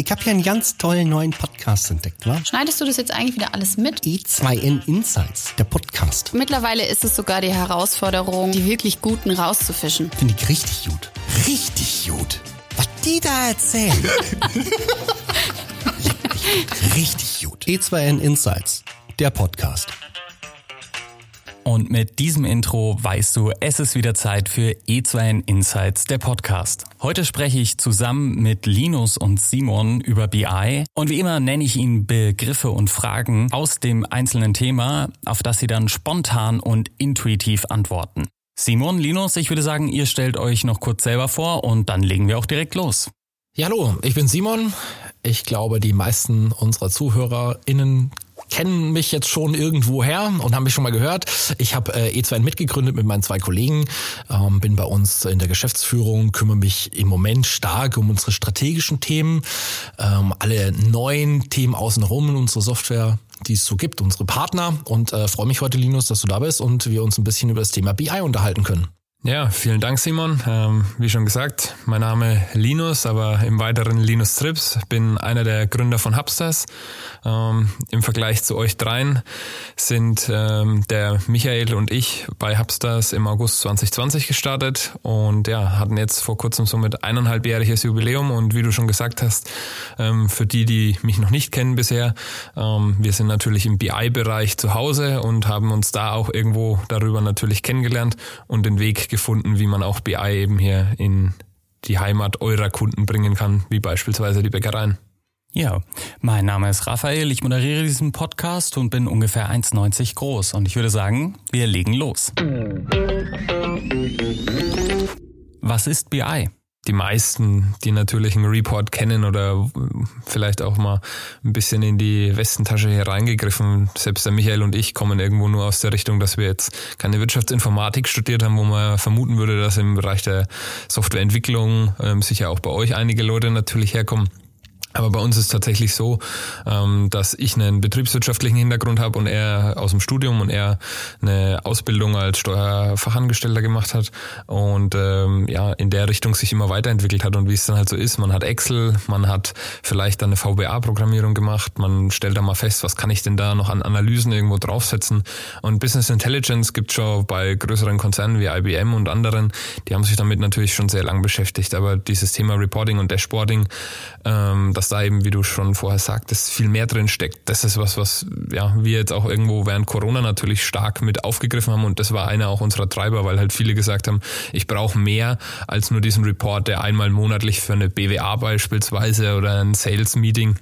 Ich habe hier einen ganz tollen neuen Podcast entdeckt, wa? Schneidest du das jetzt eigentlich wieder alles mit? E2N Insights, der Podcast. Mittlerweile ist es sogar die Herausforderung, die wirklich Guten rauszufischen. Finde ich richtig gut. Richtig gut. Was die da erzählen. richtig gut. E2N Insights, der Podcast. Und mit diesem Intro weißt du, es ist wieder Zeit für E2N Insights, der Podcast. Heute spreche ich zusammen mit Linus und Simon über BI und wie immer nenne ich ihnen Begriffe und Fragen aus dem einzelnen Thema, auf das sie dann spontan und intuitiv antworten. Simon, Linus, ich würde sagen, ihr stellt euch noch kurz selber vor und dann legen wir auch direkt los. Ja, hallo, ich bin Simon. Ich glaube, die meisten unserer ZuhörerInnen kennen mich jetzt schon irgendwo her und haben mich schon mal gehört. Ich habe äh, E2N mitgegründet mit meinen zwei Kollegen, ähm, bin bei uns in der Geschäftsführung, kümmere mich im Moment stark um unsere strategischen Themen, ähm, alle neuen Themen außenrum in unserer Software die es so gibt, unsere Partner und äh, freue mich heute, Linus, dass du da bist und wir uns ein bisschen über das Thema BI unterhalten können. Ja, vielen Dank, Simon. Ähm, wie schon gesagt, mein Name Linus, aber im weiteren Linus Trips. Bin einer der Gründer von Hubstars. Ähm, Im Vergleich zu euch dreien sind ähm, der Michael und ich bei Hubstars im August 2020 gestartet und ja, hatten jetzt vor kurzem somit eineinhalbjähriges Jubiläum und wie du schon gesagt hast, ähm, für die, die mich noch nicht kennen bisher, ähm, wir sind natürlich im BI-Bereich zu Hause und haben uns da auch irgendwo darüber natürlich kennengelernt und den Weg gefunden, wie man auch BI eben hier in die Heimat eurer Kunden bringen kann, wie beispielsweise die Bäckereien. Ja, mein Name ist Raphael, ich moderiere diesen Podcast und bin ungefähr 1,90 groß und ich würde sagen, wir legen los. Was ist BI? Die meisten, die natürlich einen Report kennen oder vielleicht auch mal ein bisschen in die Westentasche hereingegriffen. Selbst der Michael und ich kommen irgendwo nur aus der Richtung, dass wir jetzt keine Wirtschaftsinformatik studiert haben, wo man vermuten würde, dass im Bereich der Softwareentwicklung ähm, sicher auch bei euch einige Leute natürlich herkommen. Aber bei uns ist tatsächlich so, ähm, dass ich einen betriebswirtschaftlichen Hintergrund habe und er aus dem Studium und er eine Ausbildung als Steuerfachangestellter gemacht hat und ähm, ja in der Richtung sich immer weiterentwickelt hat und wie es dann halt so ist. Man hat Excel, man hat vielleicht dann eine VBA-Programmierung gemacht, man stellt da mal fest, was kann ich denn da noch an Analysen irgendwo draufsetzen. Und Business Intelligence gibt schon bei größeren Konzernen wie IBM und anderen, die haben sich damit natürlich schon sehr lang beschäftigt. Aber dieses Thema Reporting und Dashboarding, ähm, dass da eben, wie du schon vorher sagtest, viel mehr drin steckt. Das ist was, was ja, wir jetzt auch irgendwo während Corona natürlich stark mit aufgegriffen haben und das war einer auch unserer Treiber, weil halt viele gesagt haben, ich brauche mehr als nur diesen Report, der einmal monatlich für eine BWA beispielsweise oder ein Sales Meeting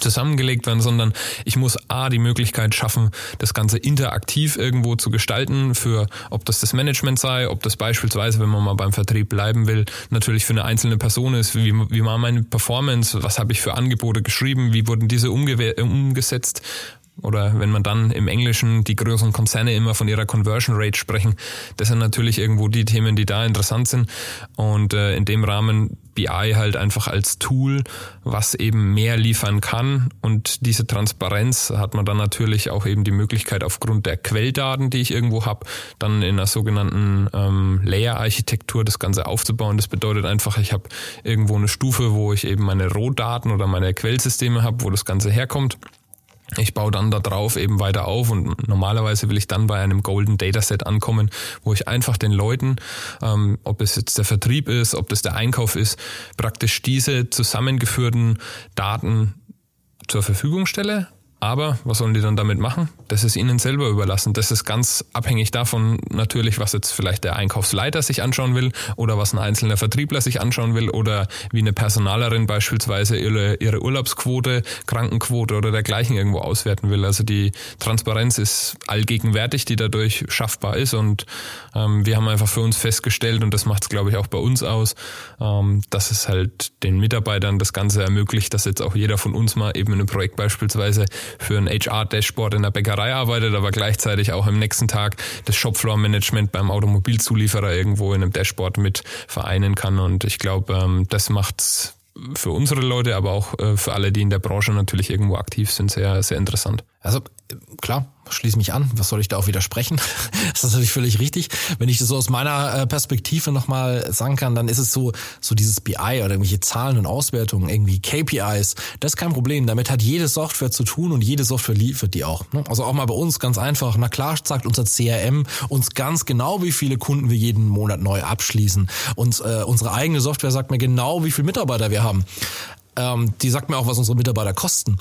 zusammengelegt werden, sondern ich muss A, die Möglichkeit schaffen, das Ganze interaktiv irgendwo zu gestalten, für ob das das Management sei, ob das beispielsweise, wenn man mal beim Vertrieb bleiben will, natürlich für eine einzelne Person ist, wie, wie war meine Performance, was habe ich für Angebote geschrieben, wie wurden diese umgesetzt, oder wenn man dann im Englischen die größeren Konzerne immer von ihrer Conversion Rate sprechen, das sind natürlich irgendwo die Themen, die da interessant sind. Und äh, in dem Rahmen BI halt einfach als Tool, was eben mehr liefern kann. Und diese Transparenz hat man dann natürlich auch eben die Möglichkeit, aufgrund der Quelldaten, die ich irgendwo habe, dann in einer sogenannten ähm, Layer-Architektur das Ganze aufzubauen. Das bedeutet einfach, ich habe irgendwo eine Stufe, wo ich eben meine Rohdaten oder meine Quellsysteme habe, wo das Ganze herkommt. Ich baue dann da drauf eben weiter auf und normalerweise will ich dann bei einem Golden Dataset ankommen, wo ich einfach den Leuten, ähm, ob es jetzt der Vertrieb ist, ob das der Einkauf ist, praktisch diese zusammengeführten Daten zur Verfügung stelle aber was sollen die dann damit machen? Das ist ihnen selber überlassen. Das ist ganz abhängig davon natürlich, was jetzt vielleicht der Einkaufsleiter sich anschauen will oder was ein einzelner Vertriebler sich anschauen will oder wie eine Personalerin beispielsweise ihre, ihre Urlaubsquote, Krankenquote oder dergleichen irgendwo auswerten will. Also die Transparenz ist allgegenwärtig, die dadurch schaffbar ist und ähm, wir haben einfach für uns festgestellt und das macht es glaube ich auch bei uns aus, ähm, dass es halt den Mitarbeitern das Ganze ermöglicht, dass jetzt auch jeder von uns mal eben in einem Projekt beispielsweise für ein HR-Dashboard in der Bäckerei arbeitet, aber gleichzeitig auch im nächsten Tag das Shopfloor-Management beim Automobilzulieferer irgendwo in einem Dashboard mit vereinen kann. Und ich glaube, ähm, das macht's für unsere Leute, aber auch äh, für alle, die in der Branche natürlich irgendwo aktiv sind, sehr, sehr interessant. Also klar, schließe mich an. Was soll ich da auch widersprechen? das ist natürlich völlig richtig. Wenn ich das so aus meiner äh, Perspektive nochmal sagen kann, dann ist es so, so dieses BI oder irgendwelche Zahlen und Auswertungen, irgendwie KPIs, das ist kein Problem. Damit hat jede Software zu tun und jede Software liefert die auch. Ne? Also auch mal bei uns ganz einfach. Na klar sagt unser CRM uns ganz genau, wie viele Kunden wir jeden Monat neu abschließen. Und äh, unsere eigene Software sagt mir genau, wie viele Mitarbeiter wir haben. Ähm, die sagt mir auch, was unsere Mitarbeiter kosten.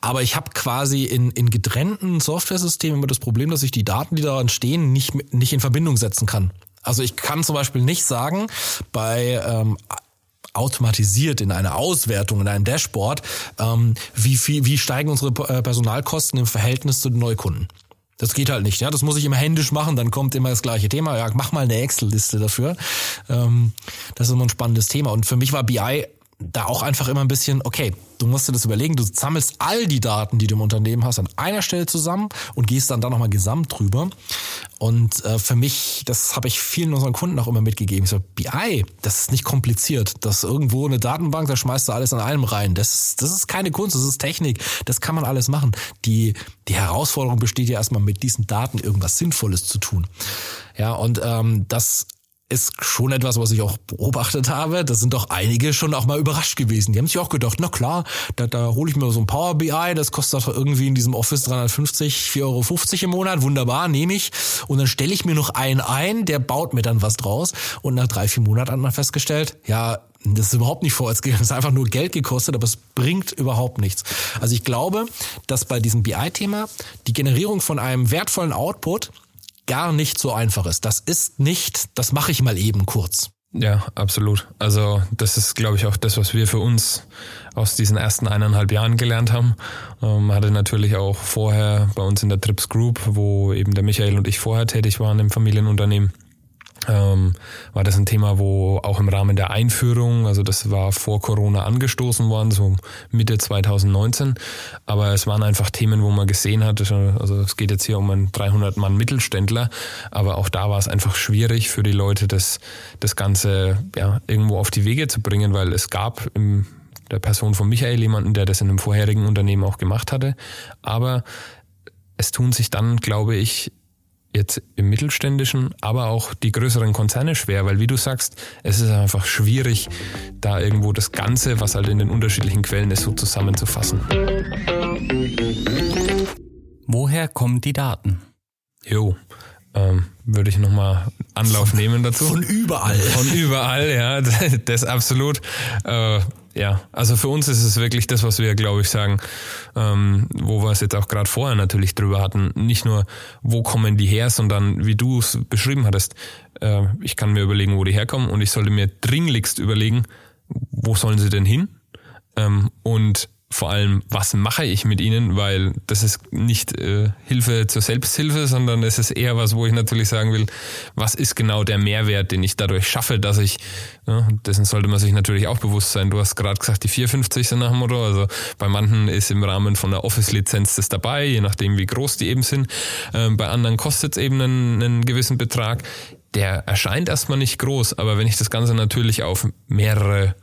Aber ich habe quasi in, in getrennten Software-Systemen immer das Problem, dass ich die Daten, die daran stehen, nicht, nicht in Verbindung setzen kann. Also ich kann zum Beispiel nicht sagen, bei ähm, automatisiert in einer Auswertung, in einem Dashboard, ähm, wie viel, wie steigen unsere äh, Personalkosten im Verhältnis zu den Neukunden. Das geht halt nicht, ja. Das muss ich immer händisch machen, dann kommt immer das gleiche Thema. Ja, mach mal eine Excel-Liste dafür. Ähm, das ist immer ein spannendes Thema. Und für mich war BI da auch einfach immer ein bisschen, okay, du musst dir das überlegen, du sammelst all die Daten, die du im Unternehmen hast, an einer Stelle zusammen und gehst dann da nochmal gesamt drüber. Und äh, für mich, das habe ich vielen unseren Kunden auch immer mitgegeben. Ich so, BI, das ist nicht kompliziert. Das ist irgendwo eine Datenbank, da schmeißt du alles an allem rein. Das ist, das ist keine Kunst, das ist Technik. Das kann man alles machen. Die, die Herausforderung besteht ja erstmal mit diesen Daten irgendwas Sinnvolles zu tun. Ja, und ähm, das ist schon etwas, was ich auch beobachtet habe. Da sind doch einige schon auch mal überrascht gewesen. Die haben sich auch gedacht, na klar, da, da hole ich mir so ein Power BI, das kostet doch irgendwie in diesem Office 350, 4,50 Euro im Monat, wunderbar, nehme ich. Und dann stelle ich mir noch einen ein, der baut mir dann was draus. Und nach drei, vier Monaten hat man festgestellt, ja, das ist überhaupt nicht vorwärts gegangen. Es ist einfach nur Geld gekostet, aber es bringt überhaupt nichts. Also ich glaube, dass bei diesem BI-Thema die Generierung von einem wertvollen Output gar nicht so einfach ist. Das ist nicht, das mache ich mal eben kurz. Ja, absolut. Also das ist, glaube ich, auch das, was wir für uns aus diesen ersten eineinhalb Jahren gelernt haben. Ähm, hatte natürlich auch vorher bei uns in der Trips Group, wo eben der Michael und ich vorher tätig waren im Familienunternehmen, ähm, war das ein Thema, wo auch im Rahmen der Einführung, also das war vor Corona angestoßen worden, so Mitte 2019, aber es waren einfach Themen, wo man gesehen hat, also es geht jetzt hier um einen 300 Mann Mittelständler, aber auch da war es einfach schwierig für die Leute, das, das Ganze ja, irgendwo auf die Wege zu bringen, weil es gab im der Person von Michael jemanden, der das in einem vorherigen Unternehmen auch gemacht hatte, aber es tun sich dann, glaube ich, jetzt im mittelständischen, aber auch die größeren Konzerne schwer, weil wie du sagst, es ist einfach schwierig, da irgendwo das Ganze, was halt in den unterschiedlichen Quellen ist, so zusammenzufassen. Woher kommen die Daten? Jo, ähm, würde ich nochmal Anlauf nehmen dazu. Von überall. Von überall, ja, das absolut. Äh, ja, also für uns ist es wirklich das, was wir, glaube ich, sagen, ähm, wo wir es jetzt auch gerade vorher natürlich drüber hatten. Nicht nur, wo kommen die her, sondern wie du es beschrieben hattest, äh, ich kann mir überlegen, wo die herkommen und ich sollte mir dringlichst überlegen, wo sollen sie denn hin? Ähm, und vor allem, was mache ich mit ihnen, weil das ist nicht äh, Hilfe zur Selbsthilfe, sondern es ist eher was, wo ich natürlich sagen will, was ist genau der Mehrwert, den ich dadurch schaffe, dass ich, ja, dessen sollte man sich natürlich auch bewusst sein. Du hast gerade gesagt, die 450 sind nach dem Motto, also bei manchen ist im Rahmen von der Office-Lizenz das dabei, je nachdem wie groß die eben sind. Ähm, bei anderen kostet es eben einen, einen gewissen Betrag. Der erscheint erstmal nicht groß, aber wenn ich das Ganze natürlich auf mehrere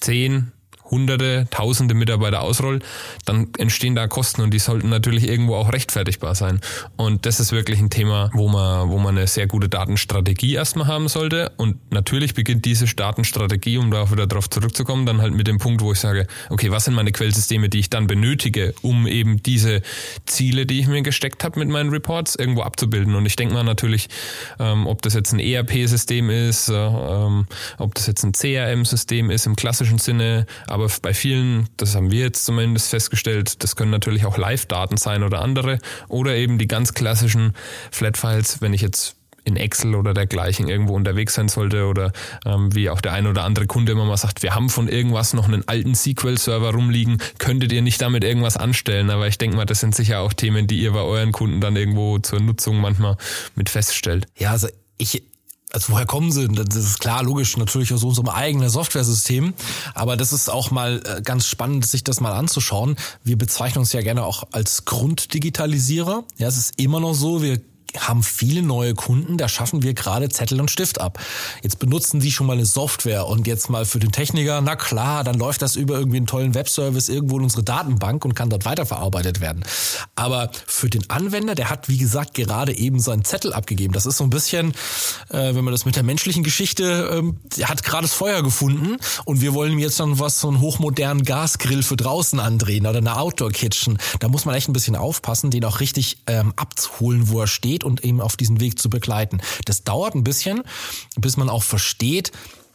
zehn, hunderte, tausende Mitarbeiter ausrollt, dann entstehen da Kosten und die sollten natürlich irgendwo auch rechtfertigbar sein. Und das ist wirklich ein Thema, wo man, wo man eine sehr gute Datenstrategie erstmal haben sollte. Und natürlich beginnt diese Datenstrategie, um da auch wieder darauf zurückzukommen, dann halt mit dem Punkt, wo ich sage, okay, was sind meine Quellsysteme, die ich dann benötige, um eben diese Ziele, die ich mir gesteckt habe mit meinen Reports, irgendwo abzubilden. Und ich denke mal natürlich, ähm, ob das jetzt ein ERP-System ist, äh, ähm, ob das jetzt ein CRM-System ist im klassischen Sinne, aber bei vielen, das haben wir jetzt zumindest festgestellt, das können natürlich auch Live-Daten sein oder andere oder eben die ganz klassischen Flat-Files, wenn ich jetzt in Excel oder dergleichen irgendwo unterwegs sein sollte oder ähm, wie auch der ein oder andere Kunde immer mal sagt, wir haben von irgendwas noch einen alten SQL-Server rumliegen, könntet ihr nicht damit irgendwas anstellen? Aber ich denke mal, das sind sicher auch Themen, die ihr bei euren Kunden dann irgendwo zur Nutzung manchmal mit feststellt. Ja, also ich, also woher kommen sie? Das ist klar, logisch, natürlich aus unserem eigenen Software-System. Aber das ist auch mal äh, ganz spannend, sich das mal anzuschauen. Wir bezeichnen uns ja gerne auch als Grunddigitalisierer. Ja, es ist immer noch so, wir haben viele neue Kunden, da schaffen wir gerade Zettel und Stift ab. Jetzt benutzen sie schon mal eine Software und jetzt mal für den Techniker, na klar, dann läuft das über irgendwie einen tollen Webservice irgendwo in unsere Datenbank und kann dort weiterverarbeitet werden. Aber für den Anwender, der hat, wie gesagt, gerade eben seinen Zettel abgegeben. Das ist so ein bisschen, äh, wenn man das mit der menschlichen Geschichte, ähm, der hat gerade das Feuer gefunden und wir wollen jetzt dann was, so einen hochmodernen Gasgrill für draußen andrehen oder eine Outdoor-Kitchen. Da muss man echt ein bisschen aufpassen, den auch richtig ähm, abzuholen, wo er steht und eben auf diesen Weg zu begleiten. Das dauert ein bisschen, bis man auch versteht,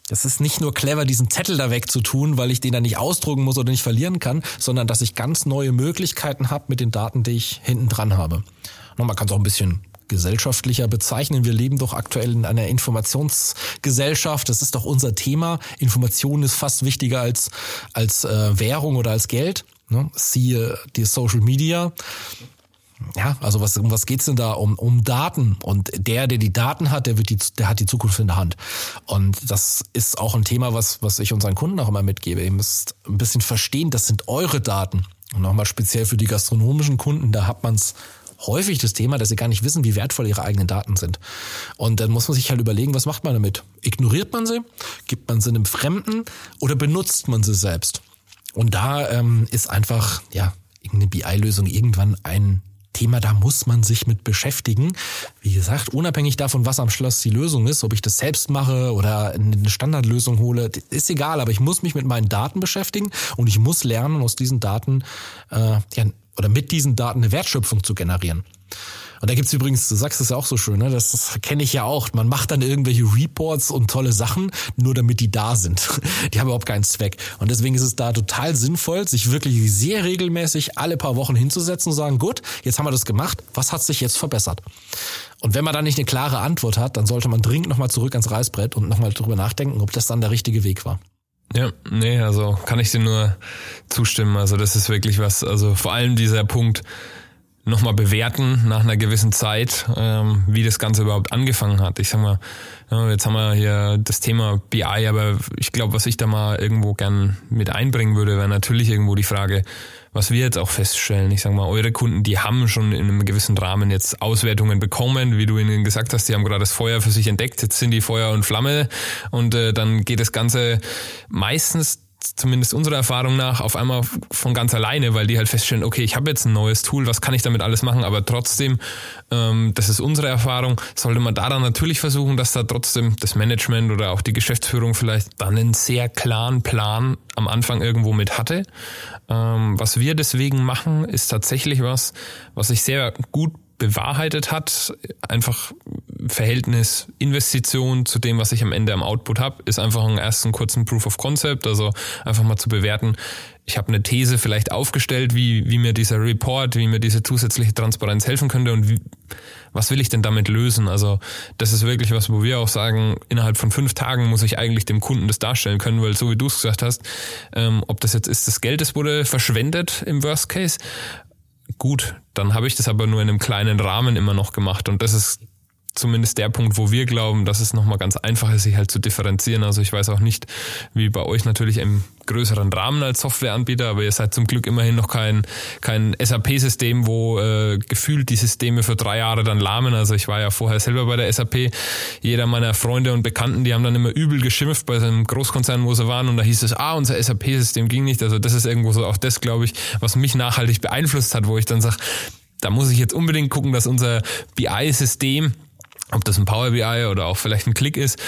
das ist nicht nur clever, diesen Zettel da wegzutun, weil ich den dann nicht ausdrucken muss oder nicht verlieren kann, sondern dass ich ganz neue Möglichkeiten habe mit den Daten, die ich hinten dran habe. Und man kann es auch ein bisschen gesellschaftlicher bezeichnen. Wir leben doch aktuell in einer Informationsgesellschaft. Das ist doch unser Thema. Information ist fast wichtiger als, als äh, Währung oder als Geld. Ne? Siehe die Social Media. Ja, also was, um was geht's denn da? Um, um Daten. Und der, der die Daten hat, der, wird die, der hat die Zukunft in der Hand. Und das ist auch ein Thema, was, was ich unseren Kunden auch immer mitgebe. Ihr müsst ein bisschen verstehen, das sind eure Daten. Und nochmal speziell für die gastronomischen Kunden, da hat man's häufig das Thema, dass sie gar nicht wissen, wie wertvoll ihre eigenen Daten sind. Und dann muss man sich halt überlegen, was macht man damit? Ignoriert man sie? Gibt man sie einem Fremden? Oder benutzt man sie selbst? Und da ähm, ist einfach, ja, irgendeine BI-Lösung irgendwann ein Thema, da muss man sich mit beschäftigen. Wie gesagt, unabhängig davon, was am Schluss die Lösung ist, ob ich das selbst mache oder eine Standardlösung hole, ist egal, aber ich muss mich mit meinen Daten beschäftigen und ich muss lernen, aus diesen Daten äh, ja, oder mit diesen Daten eine Wertschöpfung zu generieren. Und da gibt's übrigens, du sagst es ja auch so schön, ne? das, das kenne ich ja auch. Man macht dann irgendwelche Reports und tolle Sachen, nur damit die da sind. Die haben überhaupt keinen Zweck. Und deswegen ist es da total sinnvoll, sich wirklich sehr regelmäßig alle paar Wochen hinzusetzen und sagen, gut, jetzt haben wir das gemacht, was hat sich jetzt verbessert? Und wenn man da nicht eine klare Antwort hat, dann sollte man dringend nochmal zurück ans Reißbrett und nochmal drüber nachdenken, ob das dann der richtige Weg war. Ja, nee, also kann ich dir nur zustimmen. Also das ist wirklich was, also vor allem dieser Punkt, nochmal bewerten nach einer gewissen Zeit, ähm, wie das Ganze überhaupt angefangen hat. Ich sag mal, jetzt haben wir hier das Thema BI, aber ich glaube, was ich da mal irgendwo gern mit einbringen würde, wäre natürlich irgendwo die Frage, was wir jetzt auch feststellen. Ich sag mal, eure Kunden, die haben schon in einem gewissen Rahmen jetzt Auswertungen bekommen, wie du ihnen gesagt hast, die haben gerade das Feuer für sich entdeckt, jetzt sind die Feuer und Flamme und äh, dann geht das Ganze meistens zumindest unserer Erfahrung nach, auf einmal von ganz alleine, weil die halt feststellen, okay, ich habe jetzt ein neues Tool, was kann ich damit alles machen, aber trotzdem, ähm, das ist unsere Erfahrung, sollte man da dann natürlich versuchen, dass da trotzdem das Management oder auch die Geschäftsführung vielleicht dann einen sehr klaren Plan am Anfang irgendwo mit hatte. Ähm, was wir deswegen machen, ist tatsächlich was, was ich sehr gut bewahrheitet hat, einfach Verhältnis Investition zu dem, was ich am Ende am Output habe, ist einfach einen ersten kurzen Proof of Concept, also einfach mal zu bewerten. Ich habe eine These vielleicht aufgestellt, wie, wie mir dieser Report, wie mir diese zusätzliche Transparenz helfen könnte und wie, was will ich denn damit lösen? Also das ist wirklich was, wo wir auch sagen, innerhalb von fünf Tagen muss ich eigentlich dem Kunden das darstellen können, weil so wie du es gesagt hast, ähm, ob das jetzt ist, das Geld, das wurde verschwendet im Worst Case, gut, dann habe ich das aber nur in einem kleinen Rahmen immer noch gemacht und das ist zumindest der Punkt, wo wir glauben, dass es nochmal ganz einfach ist, sich halt zu differenzieren. Also ich weiß auch nicht, wie bei euch natürlich im größeren Rahmen als Softwareanbieter, aber ihr seid zum Glück immerhin noch kein, kein SAP-System, wo äh, gefühlt die Systeme für drei Jahre dann lahmen. Also ich war ja vorher selber bei der SAP. Jeder meiner Freunde und Bekannten, die haben dann immer übel geschimpft bei so einem Großkonzern, wo sie waren und da hieß es, ah, unser SAP-System ging nicht. Also das ist irgendwo so auch das, glaube ich, was mich nachhaltig beeinflusst hat, wo ich dann sage, da muss ich jetzt unbedingt gucken, dass unser BI-System ob das ein Power BI oder auch vielleicht ein Klick ist,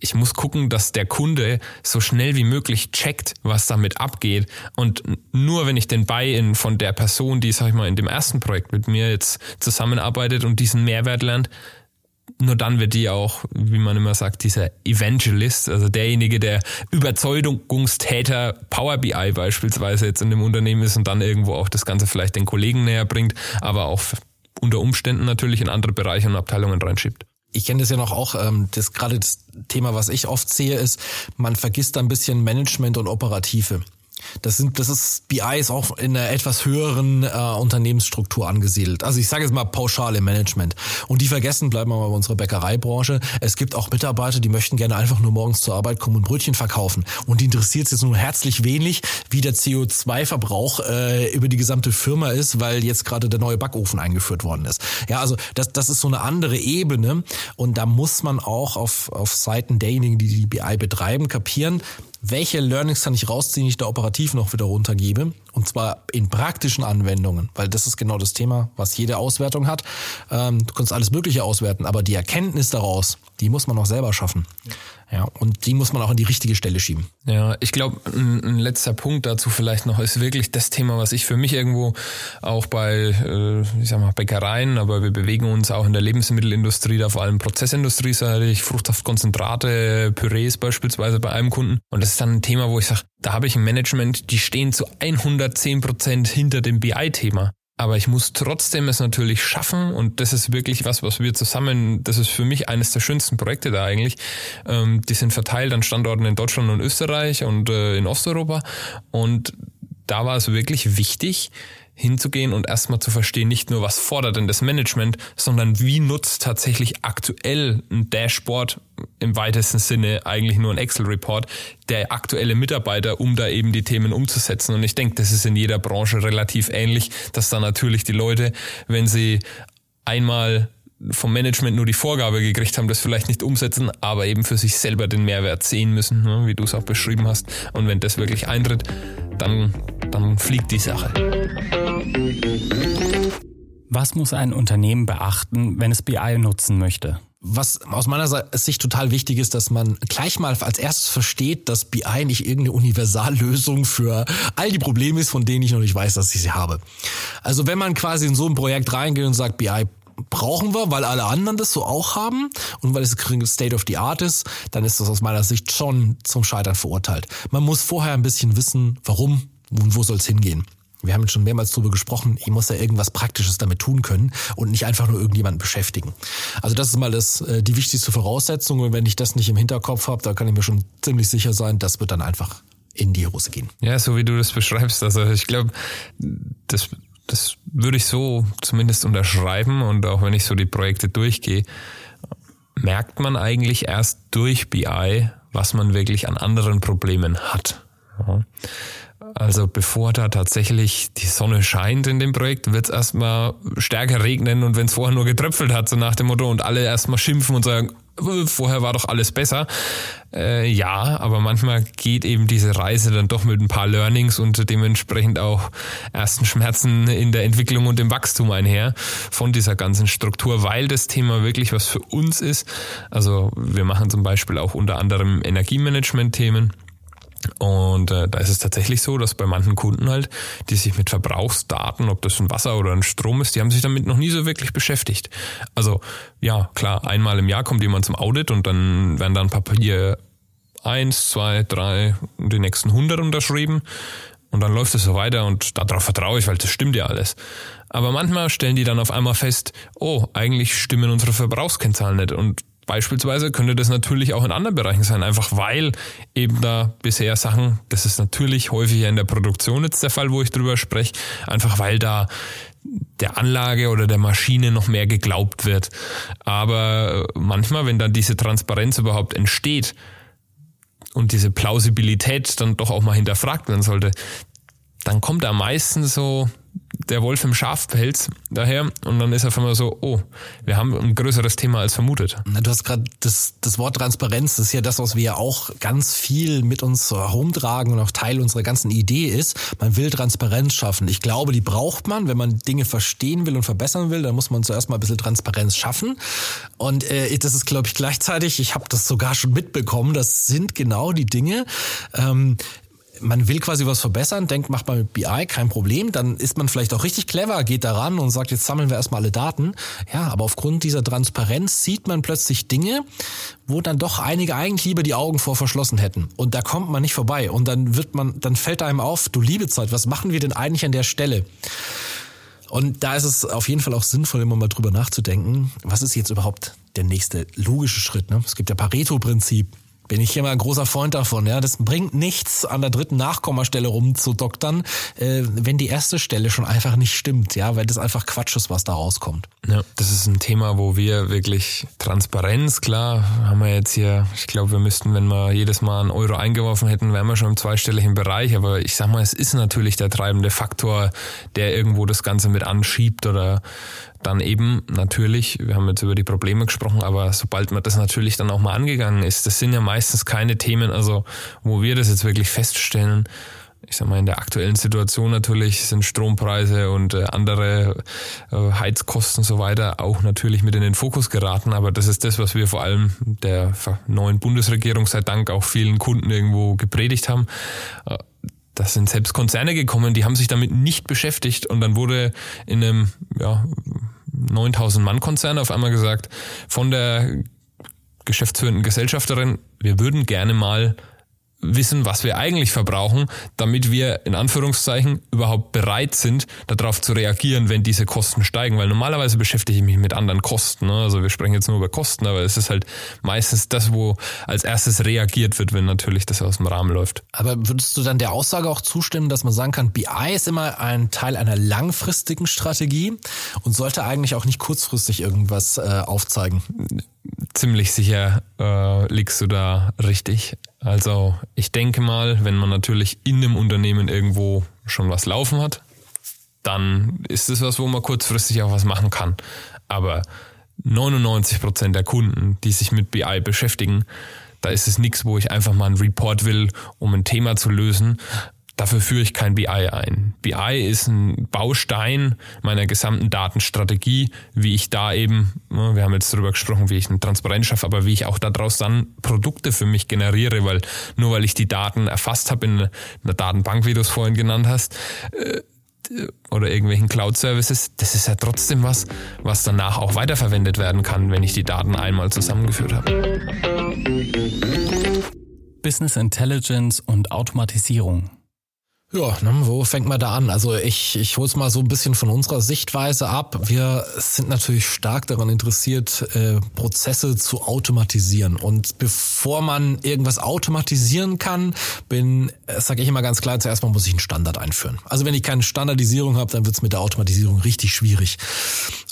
ich muss gucken, dass der Kunde so schnell wie möglich checkt, was damit abgeht. Und nur wenn ich den Buy-in von der Person, die, sag ich mal, in dem ersten Projekt mit mir jetzt zusammenarbeitet und diesen Mehrwert lernt, nur dann wird die auch, wie man immer sagt, dieser Evangelist, also derjenige, der Überzeugungstäter Power BI beispielsweise jetzt in dem Unternehmen ist und dann irgendwo auch das Ganze vielleicht den Kollegen näher bringt, aber auch unter Umständen natürlich in andere Bereiche und Abteilungen reinschiebt ich kenne das ja noch auch, ähm, das gerade das Thema, was ich oft sehe, ist, man vergisst ein bisschen Management und Operative. Das sind, das ist BI ist auch in einer etwas höheren äh, Unternehmensstruktur angesiedelt. Also ich sage jetzt mal pauschal im Management. Und die vergessen, bleiben wir mal bei unserer Bäckereibranche. Es gibt auch Mitarbeiter, die möchten gerne einfach nur morgens zur Arbeit kommen und Brötchen verkaufen. Und die interessiert es jetzt nur herzlich wenig, wie der CO2-Verbrauch äh, über die gesamte Firma ist, weil jetzt gerade der neue Backofen eingeführt worden ist. Ja, also das, das ist so eine andere Ebene. Und da muss man auch auf, auf Seiten derjenigen, die die BI betreiben, kapieren, welche Learnings kann ich rausziehen, die ich da operativ noch wieder runtergebe. Und zwar in praktischen Anwendungen, weil das ist genau das Thema, was jede Auswertung hat. Ähm, du kannst alles Mögliche auswerten, aber die Erkenntnis daraus, die muss man auch selber schaffen. Ja, und die muss man auch an die richtige Stelle schieben. Ja, ich glaube, ein, ein, letzter Punkt dazu vielleicht noch ist wirklich das Thema, was ich für mich irgendwo auch bei, äh, ich sag mal, Bäckereien, aber wir bewegen uns auch in der Lebensmittelindustrie, da vor allem Prozessindustrie, sage ich, Fruchtsaftkonzentrate, Pürees beispielsweise bei einem Kunden. Und das ist dann ein Thema, wo ich sage, da habe ich ein Management, die stehen zu 110 Prozent hinter dem BI-Thema. Aber ich muss trotzdem es natürlich schaffen und das ist wirklich was, was wir zusammen, das ist für mich eines der schönsten Projekte da eigentlich. Ähm, die sind verteilt an Standorten in Deutschland und Österreich und äh, in Osteuropa und da war es wirklich wichtig, hinzugehen und erstmal zu verstehen, nicht nur was fordert denn das Management, sondern wie nutzt tatsächlich aktuell ein Dashboard im weitesten Sinne eigentlich nur ein Excel-Report der aktuelle Mitarbeiter, um da eben die Themen umzusetzen. Und ich denke, das ist in jeder Branche relativ ähnlich, dass da natürlich die Leute, wenn sie einmal vom Management nur die Vorgabe gekriegt haben, das vielleicht nicht umsetzen, aber eben für sich selber den Mehrwert sehen müssen, ne, wie du es auch beschrieben hast. Und wenn das wirklich eintritt, dann, dann fliegt die Sache. Was muss ein Unternehmen beachten, wenn es BI nutzen möchte? Was aus meiner Sicht total wichtig ist, dass man gleich mal als erstes versteht, dass BI nicht irgendeine Universallösung für all die Probleme ist, von denen ich noch nicht weiß, dass ich sie habe. Also wenn man quasi in so ein Projekt reingeht und sagt, BI brauchen wir, weil alle anderen das so auch haben und weil es State of the Art ist, dann ist das aus meiner Sicht schon zum Scheitern verurteilt. Man muss vorher ein bisschen wissen, warum und wo soll es hingehen. Wir haben schon mehrmals darüber gesprochen, ich muss ja irgendwas Praktisches damit tun können und nicht einfach nur irgendjemanden beschäftigen. Also das ist mal das, äh, die wichtigste Voraussetzung und wenn ich das nicht im Hinterkopf habe, da kann ich mir schon ziemlich sicher sein, das wird dann einfach in die Hose gehen. Ja, so wie du das beschreibst. Also ich glaube, das das würde ich so zumindest unterschreiben und auch wenn ich so die Projekte durchgehe, merkt man eigentlich erst durch BI, was man wirklich an anderen Problemen hat. Also bevor da tatsächlich die Sonne scheint in dem Projekt, wird es erstmal stärker regnen und wenn es vorher nur getröpfelt hat, so nach dem Motto, und alle erstmal schimpfen und sagen, vorher war doch alles besser. Äh, ja, aber manchmal geht eben diese Reise dann doch mit ein paar Learnings und dementsprechend auch ersten Schmerzen in der Entwicklung und im Wachstum einher von dieser ganzen Struktur, weil das Thema wirklich was für uns ist. Also wir machen zum Beispiel auch unter anderem Energiemanagement-Themen. Und äh, da ist es tatsächlich so, dass bei manchen Kunden halt, die sich mit Verbrauchsdaten, ob das ein Wasser oder ein Strom ist, die haben sich damit noch nie so wirklich beschäftigt. Also ja, klar, einmal im Jahr kommt jemand zum Audit und dann werden dann Papier eins, zwei, drei und die nächsten hundert unterschrieben. Und dann läuft es so weiter und darauf vertraue ich, weil das stimmt ja alles. Aber manchmal stellen die dann auf einmal fest, oh, eigentlich stimmen unsere Verbrauchskennzahlen nicht. Und Beispielsweise könnte das natürlich auch in anderen Bereichen sein, einfach weil eben da bisher Sachen, das ist natürlich häufiger in der Produktion jetzt der Fall, wo ich drüber spreche, einfach weil da der Anlage oder der Maschine noch mehr geglaubt wird. Aber manchmal, wenn dann diese Transparenz überhaupt entsteht und diese Plausibilität dann doch auch mal hinterfragt werden sollte, dann kommt am meisten so der Wolf im Schafpelz daher und dann ist auf einmal so, oh, wir haben ein größeres Thema als vermutet. Du hast gerade das, das Wort Transparenz, das ist ja das, was wir ja auch ganz viel mit uns herumtragen und auch Teil unserer ganzen Idee ist. Man will Transparenz schaffen. Ich glaube, die braucht man, wenn man Dinge verstehen will und verbessern will, dann muss man zuerst mal ein bisschen Transparenz schaffen. Und äh, das ist, glaube ich, gleichzeitig, ich habe das sogar schon mitbekommen, das sind genau die Dinge, ähm, man will quasi was verbessern, denkt, macht man mit BI, kein Problem, dann ist man vielleicht auch richtig clever, geht daran und sagt, jetzt sammeln wir erstmal alle Daten. Ja, aber aufgrund dieser Transparenz sieht man plötzlich Dinge, wo dann doch einige eigentlich lieber die Augen vor verschlossen hätten. Und da kommt man nicht vorbei. Und dann wird man, dann fällt einem auf, du liebe Zeit, was machen wir denn eigentlich an der Stelle? Und da ist es auf jeden Fall auch sinnvoll, immer mal drüber nachzudenken, was ist jetzt überhaupt der nächste logische Schritt. Ne? Es gibt ja Pareto-Prinzip bin ich immer ein großer Freund davon. Ja, das bringt nichts, an der dritten Nachkommastelle rumzudoktern, äh, wenn die erste Stelle schon einfach nicht stimmt. Ja, weil das einfach Quatsch ist, was da rauskommt. Ja, das ist ein Thema, wo wir wirklich Transparenz, klar, haben wir jetzt hier, ich glaube, wir müssten, wenn wir jedes Mal einen Euro eingeworfen hätten, wären wir schon im zweistelligen Bereich. Aber ich sag mal, es ist natürlich der treibende Faktor, der irgendwo das Ganze mit anschiebt oder dann eben natürlich, wir haben jetzt über die Probleme gesprochen, aber sobald man das natürlich dann auch mal angegangen ist, das sind ja meistens keine Themen, also wo wir das jetzt wirklich feststellen, ich sag mal, in der aktuellen Situation natürlich sind Strompreise und äh, andere äh, Heizkosten und so weiter auch natürlich mit in den Fokus geraten. Aber das ist das, was wir vor allem der neuen Bundesregierung sei Dank auch vielen Kunden irgendwo gepredigt haben. Äh, das sind selbst Konzerne gekommen, die haben sich damit nicht beschäftigt und dann wurde in einem ja, 9000 Mann Konzern auf einmal gesagt von der geschäftsführenden Gesellschafterin, wir würden gerne mal wissen, was wir eigentlich verbrauchen, damit wir in Anführungszeichen überhaupt bereit sind, darauf zu reagieren, wenn diese Kosten steigen. Weil normalerweise beschäftige ich mich mit anderen Kosten. Ne? Also wir sprechen jetzt nur über Kosten, aber es ist halt meistens das, wo als erstes reagiert wird, wenn natürlich das aus dem Rahmen läuft. Aber würdest du dann der Aussage auch zustimmen, dass man sagen kann, BI ist immer ein Teil einer langfristigen Strategie und sollte eigentlich auch nicht kurzfristig irgendwas äh, aufzeigen? Ziemlich sicher äh, liegst du da richtig. Also ich denke mal, wenn man natürlich in einem Unternehmen irgendwo schon was laufen hat, dann ist es was, wo man kurzfristig auch was machen kann. Aber 99 Prozent der Kunden, die sich mit BI beschäftigen, da ist es nichts, wo ich einfach mal einen Report will, um ein Thema zu lösen, Dafür führe ich kein BI ein. BI ist ein Baustein meiner gesamten Datenstrategie, wie ich da eben, ne, wir haben jetzt darüber gesprochen, wie ich eine Transparenz schaffe, aber wie ich auch daraus dann Produkte für mich generiere, weil nur weil ich die Daten erfasst habe in einer Datenbank, wie du es vorhin genannt hast, äh, oder irgendwelchen Cloud-Services, das ist ja trotzdem was, was danach auch weiterverwendet werden kann, wenn ich die Daten einmal zusammengeführt habe. Business Intelligence und Automatisierung. Ja, ne, wo fängt man da an? Also ich, ich hole es mal so ein bisschen von unserer Sichtweise ab. Wir sind natürlich stark daran interessiert, äh, Prozesse zu automatisieren. Und bevor man irgendwas automatisieren kann, bin, äh, sage ich immer ganz klar, zuerst mal muss ich einen Standard einführen. Also wenn ich keine Standardisierung habe, dann wird es mit der Automatisierung richtig schwierig.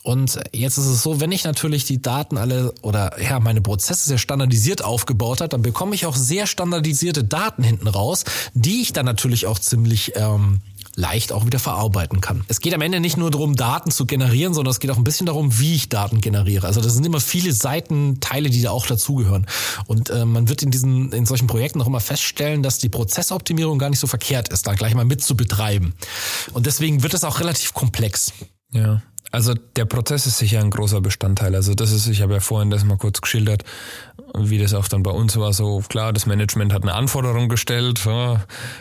Und jetzt ist es so, wenn ich natürlich die Daten alle oder ja, meine Prozesse sehr standardisiert aufgebaut hat, dann bekomme ich auch sehr standardisierte Daten hinten raus, die ich dann natürlich auch ziemlich ähm, leicht auch wieder verarbeiten kann. Es geht am Ende nicht nur darum, Daten zu generieren, sondern es geht auch ein bisschen darum, wie ich Daten generiere. Also das sind immer viele Seitenteile, die da auch dazugehören. Und äh, man wird in diesen, in solchen Projekten auch immer feststellen, dass die Prozessoptimierung gar nicht so verkehrt ist, da gleich mal mit zu betreiben. Und deswegen wird es auch relativ komplex. Ja. Also der Prozess ist sicher ein großer Bestandteil. Also das ist, ich habe ja vorhin das mal kurz geschildert, wie das auch dann bei uns war, so klar, das Management hat eine Anforderung gestellt,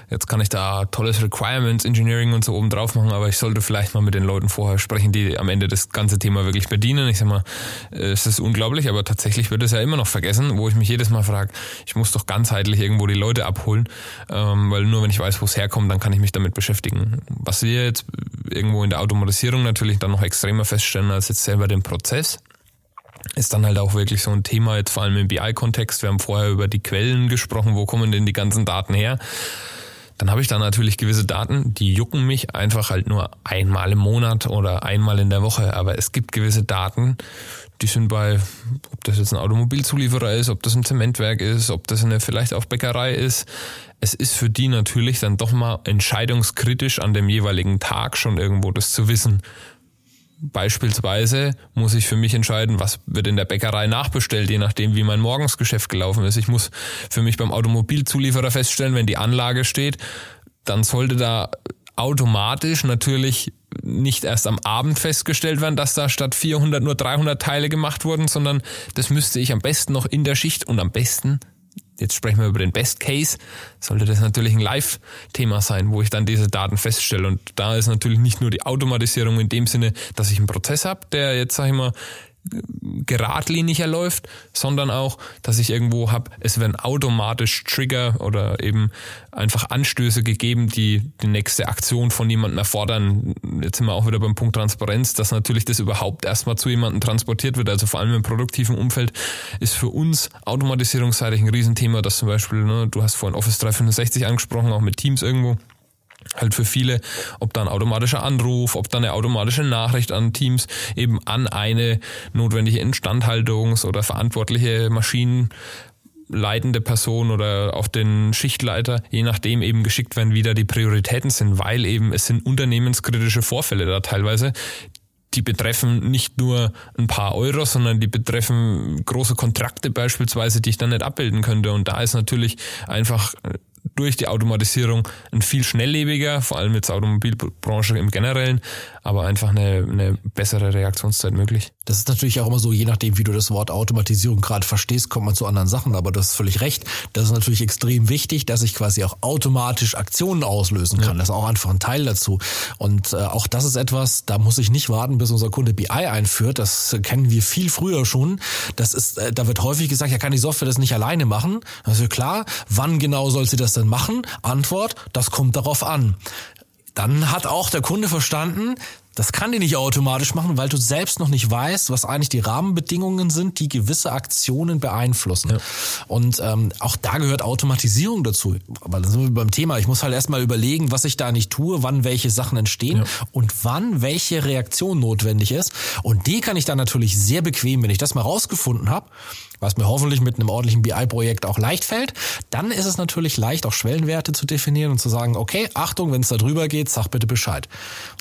jetzt kann ich da tolles Requirements Engineering und so oben drauf machen, aber ich sollte vielleicht mal mit den Leuten vorher sprechen, die am Ende das ganze Thema wirklich bedienen. Ich sag mal, es ist unglaublich, aber tatsächlich wird es ja immer noch vergessen, wo ich mich jedes Mal frage, ich muss doch ganzheitlich irgendwo die Leute abholen, ähm, weil nur wenn ich weiß, wo es herkommt, dann kann ich mich damit beschäftigen. Was wir jetzt irgendwo in der Automatisierung natürlich dann noch extremer feststellen als jetzt selber den Prozess, ist dann halt auch wirklich so ein Thema, jetzt vor allem im BI-Kontext. Wir haben vorher über die Quellen gesprochen, wo kommen denn die ganzen Daten her? Dann habe ich da natürlich gewisse Daten, die jucken mich einfach halt nur einmal im Monat oder einmal in der Woche. Aber es gibt gewisse Daten, die sind bei, ob das jetzt ein Automobilzulieferer ist, ob das ein Zementwerk ist, ob das eine vielleicht auch Bäckerei ist. Es ist für die natürlich dann doch mal entscheidungskritisch an dem jeweiligen Tag schon irgendwo das zu wissen. Beispielsweise muss ich für mich entscheiden, was wird in der Bäckerei nachbestellt, je nachdem, wie mein Morgensgeschäft gelaufen ist. Ich muss für mich beim Automobilzulieferer feststellen, wenn die Anlage steht, dann sollte da automatisch natürlich nicht erst am Abend festgestellt werden, dass da statt 400 nur 300 Teile gemacht wurden, sondern das müsste ich am besten noch in der Schicht und am besten jetzt sprechen wir über den Best Case, sollte das natürlich ein Live-Thema sein, wo ich dann diese Daten feststelle. Und da ist natürlich nicht nur die Automatisierung in dem Sinne, dass ich einen Prozess habe, der jetzt, sag ich mal, geradliniger läuft, sondern auch, dass ich irgendwo habe, es werden automatisch Trigger oder eben einfach Anstöße gegeben, die die nächste Aktion von jemandem erfordern. Jetzt sind wir auch wieder beim Punkt Transparenz, dass natürlich das überhaupt erstmal zu jemandem transportiert wird. Also vor allem im produktiven Umfeld ist für uns automatisierungsseitig ein Riesenthema, dass zum Beispiel, ne, du hast vorhin Office 365 angesprochen, auch mit Teams irgendwo halt für viele, ob dann automatischer Anruf, ob dann eine automatische Nachricht an Teams eben an eine notwendige Instandhaltungs- oder verantwortliche Maschinen leitende Person oder auch den Schichtleiter, je nachdem eben geschickt werden, wie da die Prioritäten sind, weil eben es sind unternehmenskritische Vorfälle da teilweise, die betreffen nicht nur ein paar Euro, sondern die betreffen große Kontrakte beispielsweise, die ich dann nicht abbilden könnte. Und da ist natürlich einfach durch die Automatisierung ein viel schnelllebiger, vor allem jetzt Automobilbranche im Generellen, aber einfach eine, eine bessere Reaktionszeit möglich. Das ist natürlich auch immer so, je nachdem, wie du das Wort Automatisierung gerade verstehst, kommt man zu anderen Sachen, aber du hast völlig recht. Das ist natürlich extrem wichtig, dass ich quasi auch automatisch Aktionen auslösen kann. Ja. Das ist auch einfach ein Teil dazu. Und äh, auch das ist etwas, da muss ich nicht warten, bis unser Kunde BI einführt. Das kennen wir viel früher schon. Das ist, äh, da wird häufig gesagt, ja, kann die Software das nicht alleine machen? Also klar, wann genau soll sie das denn machen? Antwort, das kommt darauf an dann hat auch der Kunde verstanden, das kann die nicht automatisch machen, weil du selbst noch nicht weißt, was eigentlich die Rahmenbedingungen sind, die gewisse Aktionen beeinflussen. Ja. Und ähm, auch da gehört Automatisierung dazu. Aber dann sind wir beim Thema. Ich muss halt erstmal überlegen, was ich da nicht tue, wann welche Sachen entstehen ja. und wann welche Reaktion notwendig ist. Und die kann ich dann natürlich sehr bequem, wenn ich das mal rausgefunden habe, was mir hoffentlich mit einem ordentlichen BI-Projekt auch leicht fällt, dann ist es natürlich leicht, auch Schwellenwerte zu definieren und zu sagen, okay, Achtung, wenn es da drüber geht, sag bitte Bescheid.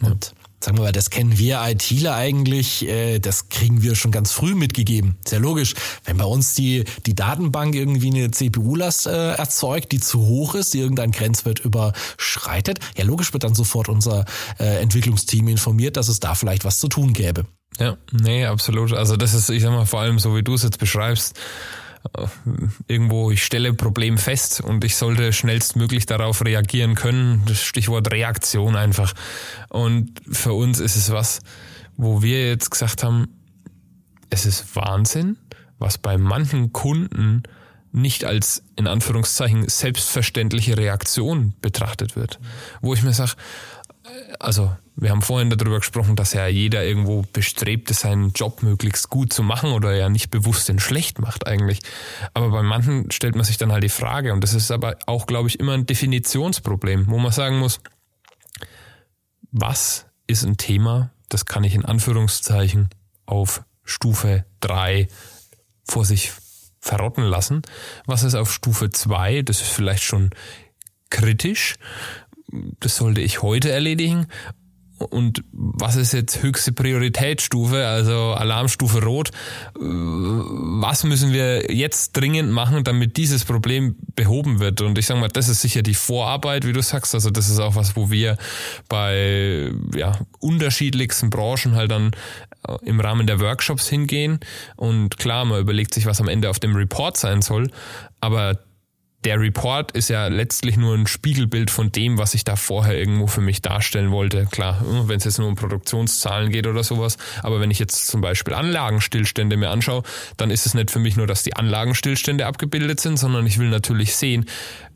Und sagen wir mal, das kennen wir ITler eigentlich, äh, das kriegen wir schon ganz früh mitgegeben. Sehr logisch. Wenn bei uns die, die Datenbank irgendwie eine CPU-Last äh, erzeugt, die zu hoch ist, die irgendein Grenzwert überschreitet, ja logisch wird dann sofort unser äh, Entwicklungsteam informiert, dass es da vielleicht was zu tun gäbe. Ja, nee, absolut. Also das ist, ich sag mal, vor allem so wie du es jetzt beschreibst, irgendwo, ich stelle Problem fest und ich sollte schnellstmöglich darauf reagieren können. Das Stichwort Reaktion einfach. Und für uns ist es was, wo wir jetzt gesagt haben, es ist Wahnsinn, was bei manchen Kunden nicht als in Anführungszeichen selbstverständliche Reaktion betrachtet wird. Wo ich mir sage, also wir haben vorhin darüber gesprochen, dass ja jeder irgendwo bestrebt ist, seinen Job möglichst gut zu machen oder ja nicht bewusst den schlecht macht eigentlich. Aber bei manchen stellt man sich dann halt die Frage, und das ist aber auch, glaube ich, immer ein Definitionsproblem, wo man sagen muss, was ist ein Thema, das kann ich in Anführungszeichen auf Stufe 3 vor sich verrotten lassen. Was ist auf Stufe 2? Das ist vielleicht schon kritisch. Das sollte ich heute erledigen und was ist jetzt höchste Prioritätsstufe, also Alarmstufe Rot? Was müssen wir jetzt dringend machen, damit dieses Problem behoben wird? Und ich sage mal, das ist sicher die Vorarbeit, wie du sagst. Also das ist auch was, wo wir bei ja, unterschiedlichsten Branchen halt dann äh, im Rahmen der Workshops hingehen. Und klar, man überlegt sich, was am Ende auf dem Report sein soll. Aber der Report ist ja letztlich nur ein Spiegelbild von dem, was ich da vorher irgendwo für mich darstellen wollte. Klar, hm, wenn es jetzt nur um Produktionszahlen geht oder sowas. Aber wenn ich jetzt zum Beispiel Anlagenstillstände mir anschaue, dann ist es nicht für mich nur, dass die Anlagenstillstände abgebildet sind, sondern ich will natürlich sehen,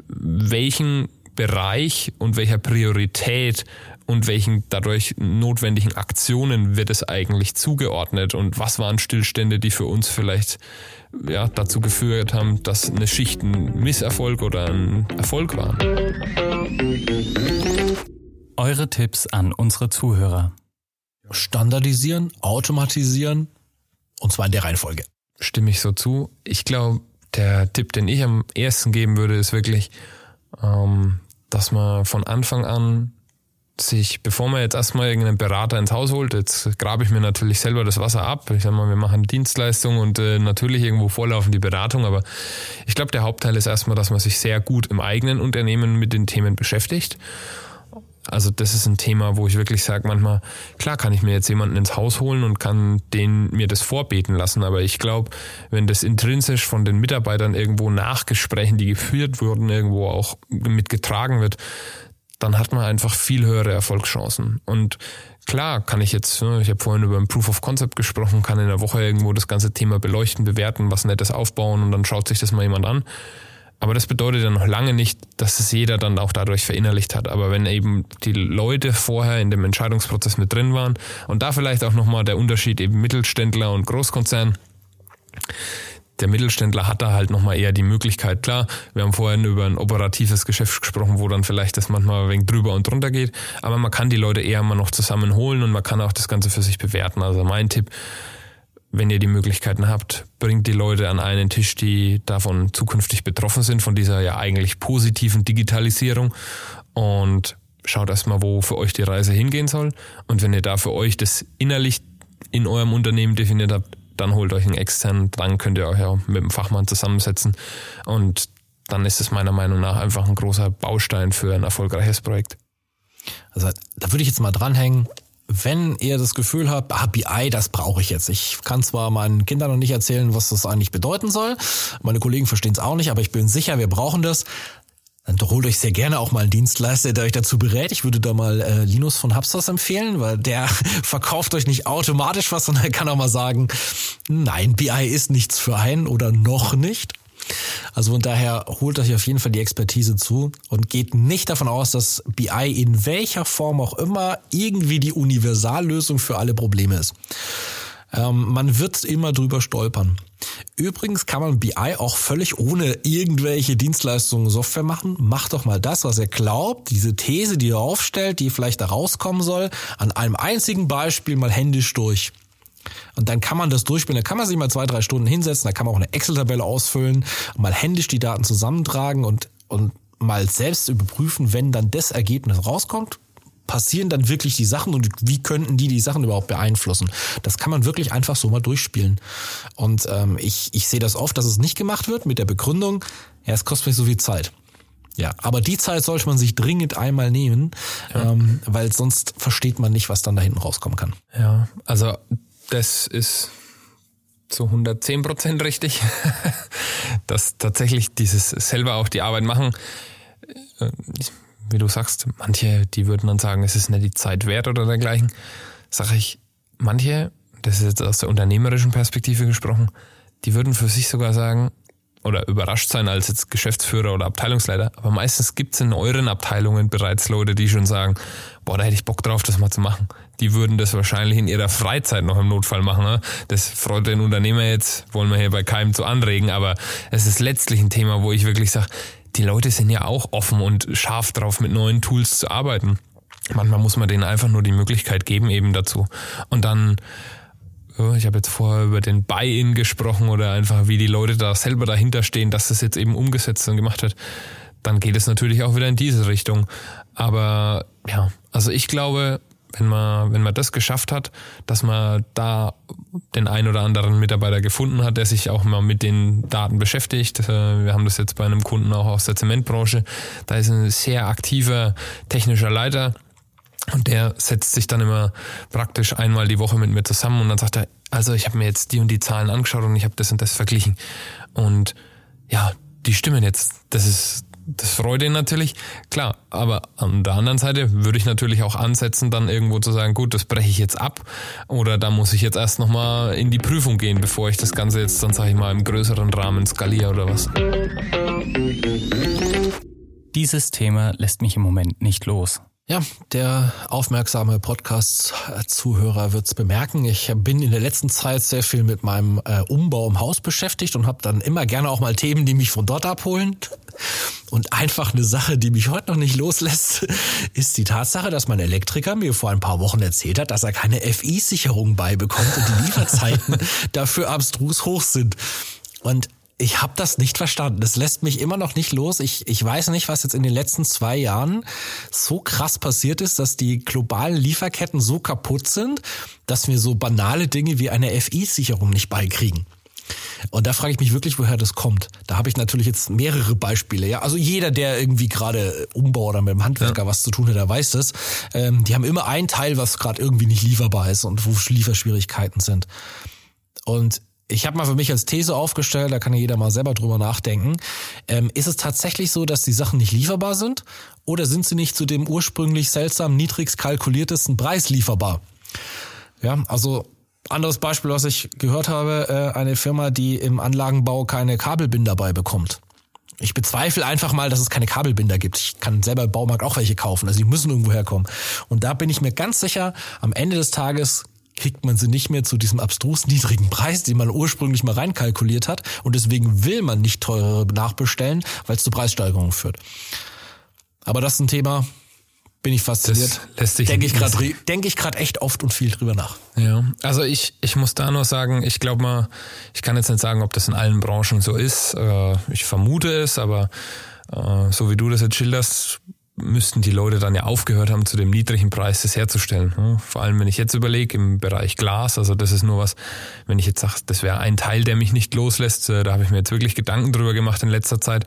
welchen Bereich und welcher Priorität und welchen dadurch notwendigen Aktionen wird es eigentlich zugeordnet und was waren Stillstände, die für uns vielleicht ja, dazu geführt haben, dass eine Schicht ein Misserfolg oder ein Erfolg war. Eure Tipps an unsere Zuhörer. Standardisieren, automatisieren und zwar in der Reihenfolge. Stimme ich so zu. Ich glaube, der Tipp, den ich am ersten geben würde, ist wirklich, ähm, dass man von Anfang an sich, bevor man jetzt erstmal irgendeinen Berater ins Haus holt, jetzt grabe ich mir natürlich selber das Wasser ab. Ich sag mal, wir machen Dienstleistung und äh, natürlich irgendwo vorlaufen die Beratung, aber ich glaube, der Hauptteil ist erstmal, dass man sich sehr gut im eigenen Unternehmen mit den Themen beschäftigt. Also das ist ein Thema, wo ich wirklich sage, manchmal, klar kann ich mir jetzt jemanden ins Haus holen und kann den mir das vorbeten lassen, aber ich glaube, wenn das intrinsisch von den Mitarbeitern irgendwo nach Gesprächen, die geführt wurden, irgendwo auch mitgetragen wird, dann hat man einfach viel höhere Erfolgschancen. Und klar kann ich jetzt, ne, ich habe vorhin über ein Proof of Concept gesprochen, kann in der Woche irgendwo das ganze Thema beleuchten, bewerten, was Nettes aufbauen und dann schaut sich das mal jemand an. Aber das bedeutet ja noch lange nicht, dass es jeder dann auch dadurch verinnerlicht hat. Aber wenn eben die Leute vorher in dem Entscheidungsprozess mit drin waren und da vielleicht auch nochmal der Unterschied eben Mittelständler und Großkonzern, der Mittelständler hat da halt nochmal eher die Möglichkeit, klar, wir haben vorhin über ein operatives Geschäft gesprochen, wo dann vielleicht das manchmal ein wenig drüber und drunter geht, aber man kann die Leute eher mal noch zusammenholen und man kann auch das Ganze für sich bewerten. Also mein Tipp, wenn ihr die Möglichkeiten habt, bringt die Leute an einen Tisch, die davon zukünftig betroffen sind, von dieser ja eigentlich positiven Digitalisierung und schaut erstmal, wo für euch die Reise hingehen soll. Und wenn ihr da für euch das innerlich in eurem Unternehmen definiert habt, dann holt euch einen externen, dann könnt ihr euch ja mit dem Fachmann zusammensetzen und dann ist es meiner Meinung nach einfach ein großer Baustein für ein erfolgreiches Projekt. Also da würde ich jetzt mal dranhängen, wenn ihr das Gefühl habt, ah, BI, das brauche ich jetzt. Ich kann zwar meinen Kindern noch nicht erzählen, was das eigentlich bedeuten soll. Meine Kollegen verstehen es auch nicht, aber ich bin sicher, wir brauchen das. Dann holt euch sehr gerne auch mal einen Dienstleister, der euch dazu berät. Ich würde da mal äh, Linus von Hubstars empfehlen, weil der verkauft euch nicht automatisch was, sondern er kann auch mal sagen, nein, BI ist nichts für einen oder noch nicht. Also von daher holt euch auf jeden Fall die Expertise zu und geht nicht davon aus, dass BI in welcher Form auch immer irgendwie die Universallösung für alle Probleme ist. Ähm, man wird immer drüber stolpern. Übrigens kann man BI auch völlig ohne irgendwelche Dienstleistungen Software machen. Macht doch mal das, was ihr glaubt, diese These, die ihr aufstellt, die vielleicht da rauskommen soll, an einem einzigen Beispiel mal händisch durch. Und dann kann man das durchspielen. Dann kann man sich mal zwei, drei Stunden hinsetzen. Da kann man auch eine Excel-Tabelle ausfüllen, mal händisch die Daten zusammentragen und, und mal selbst überprüfen, wenn dann das Ergebnis rauskommt, passieren dann wirklich die Sachen und wie könnten die die Sachen überhaupt beeinflussen? Das kann man wirklich einfach so mal durchspielen. Und ähm, ich, ich sehe das oft, dass es nicht gemacht wird mit der Begründung, ja, es kostet mich so viel Zeit. Ja, aber die Zeit sollte man sich dringend einmal nehmen, ja. ähm, weil sonst versteht man nicht, was dann da hinten rauskommen kann. Ja, also das ist zu 110 Prozent richtig, dass tatsächlich dieses selber auch die Arbeit machen, äh, wie du sagst, manche, die würden dann sagen, es ist nicht die Zeit wert oder dergleichen. Sage ich, manche, das ist jetzt aus der unternehmerischen Perspektive gesprochen, die würden für sich sogar sagen, oder überrascht sein als jetzt Geschäftsführer oder Abteilungsleiter, aber meistens gibt es in euren Abteilungen bereits Leute, die schon sagen, boah, da hätte ich Bock drauf, das mal zu machen. Die würden das wahrscheinlich in ihrer Freizeit noch im Notfall machen. Ne? Das freut den Unternehmer jetzt, wollen wir hier bei keinem zu anregen, aber es ist letztlich ein Thema, wo ich wirklich sage, die Leute sind ja auch offen und scharf drauf, mit neuen Tools zu arbeiten. Manchmal muss man denen einfach nur die Möglichkeit geben, eben dazu. Und dann, ich habe jetzt vorher über den Buy-in gesprochen oder einfach, wie die Leute da selber dahinter stehen, dass das jetzt eben umgesetzt und gemacht hat. Dann geht es natürlich auch wieder in diese Richtung. Aber ja, also ich glaube, wenn man, wenn man das geschafft hat, dass man da den ein oder anderen Mitarbeiter gefunden hat, der sich auch mal mit den Daten beschäftigt. Äh, wir haben das jetzt bei einem Kunden auch aus der Zementbranche. Da ist ein sehr aktiver technischer Leiter und der setzt sich dann immer praktisch einmal die Woche mit mir zusammen und dann sagt er, also ich habe mir jetzt die und die Zahlen angeschaut und ich habe das und das verglichen. Und ja, die stimmen jetzt. Das ist das freut ihn natürlich, klar. Aber an der anderen Seite würde ich natürlich auch ansetzen, dann irgendwo zu sagen, gut, das breche ich jetzt ab oder da muss ich jetzt erst nochmal in die Prüfung gehen, bevor ich das Ganze jetzt dann, sage ich mal, im größeren Rahmen skaliere oder was. Dieses Thema lässt mich im Moment nicht los. Ja, der aufmerksame Podcast-Zuhörer wird's bemerken. Ich bin in der letzten Zeit sehr viel mit meinem äh, Umbau im Haus beschäftigt und habe dann immer gerne auch mal Themen, die mich von dort abholen. Und einfach eine Sache, die mich heute noch nicht loslässt, ist die Tatsache, dass mein Elektriker mir vor ein paar Wochen erzählt hat, dass er keine FI-Sicherung beibekommt und die Lieferzeiten dafür abstrus hoch sind. Und ich habe das nicht verstanden. Das lässt mich immer noch nicht los. Ich, ich weiß nicht, was jetzt in den letzten zwei Jahren so krass passiert ist, dass die globalen Lieferketten so kaputt sind, dass wir so banale Dinge wie eine FI-Sicherung nicht beikriegen. Und da frage ich mich wirklich, woher das kommt. Da habe ich natürlich jetzt mehrere Beispiele. Ja, also jeder, der irgendwie gerade Umbau oder mit dem Handwerker ja. was zu tun hat, der weiß das. Ähm, die haben immer ein Teil, was gerade irgendwie nicht lieferbar ist und wo Lieferschwierigkeiten sind. Und ich habe mal für mich als These aufgestellt, da kann ja jeder mal selber drüber nachdenken. Ähm, ist es tatsächlich so, dass die Sachen nicht lieferbar sind? Oder sind sie nicht zu dem ursprünglich seltsam niedrigst kalkuliertesten Preis lieferbar? Ja, also anderes Beispiel, was ich gehört habe, äh, eine Firma, die im Anlagenbau keine Kabelbinder bei bekommt. Ich bezweifle einfach mal, dass es keine Kabelbinder gibt. Ich kann selber im Baumarkt auch welche kaufen. Also die müssen irgendwo herkommen. Und da bin ich mir ganz sicher, am Ende des Tages kriegt man sie nicht mehr zu diesem abstrus niedrigen Preis, den man ursprünglich mal reinkalkuliert hat. Und deswegen will man nicht teurere nachbestellen, weil es zu Preissteigerungen führt. Aber das ist ein Thema, bin ich fasziniert. Das lässt sich denke ich gerade denke ich gerade echt oft und viel drüber nach. Ja, also ich ich muss da nur sagen, ich glaube mal, ich kann jetzt nicht sagen, ob das in allen Branchen so ist. Äh, ich vermute es, aber äh, so wie du das jetzt schilderst, müssten die Leute dann ja aufgehört haben, zu dem niedrigen Preis das herzustellen. Vor allem, wenn ich jetzt überlege, im Bereich Glas, also das ist nur was, wenn ich jetzt sage, das wäre ein Teil, der mich nicht loslässt, äh, da habe ich mir jetzt wirklich Gedanken drüber gemacht in letzter Zeit.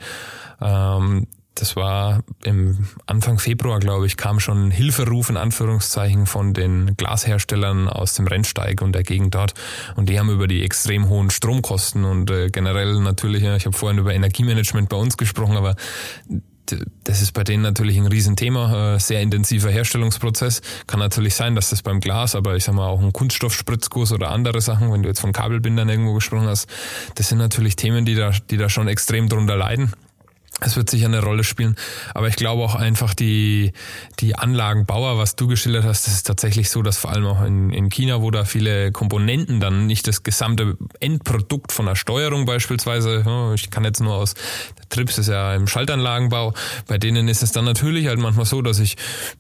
Ähm, das war im Anfang Februar, glaube ich, kam schon ein Hilferuf in Anführungszeichen von den Glasherstellern aus dem Rennsteig und der Gegend dort. Und die haben über die extrem hohen Stromkosten und äh, generell natürlich, ich habe vorhin über Energiemanagement bei uns gesprochen, aber das ist bei denen natürlich ein Riesenthema, äh, sehr intensiver Herstellungsprozess. Kann natürlich sein, dass das beim Glas, aber ich sag mal auch ein Kunststoffspritzguss oder andere Sachen, wenn du jetzt von Kabelbindern irgendwo gesprochen hast, das sind natürlich Themen, die da, die da schon extrem drunter leiden. Es wird sicher eine Rolle spielen, aber ich glaube auch einfach die, die Anlagenbauer, was du geschildert hast, das ist tatsächlich so, dass vor allem auch in, in China, wo da viele Komponenten dann nicht das gesamte Endprodukt von der Steuerung beispielsweise, ich kann jetzt nur aus Trips ist ja im Schaltanlagenbau, bei denen ist es dann natürlich halt manchmal so, dass ich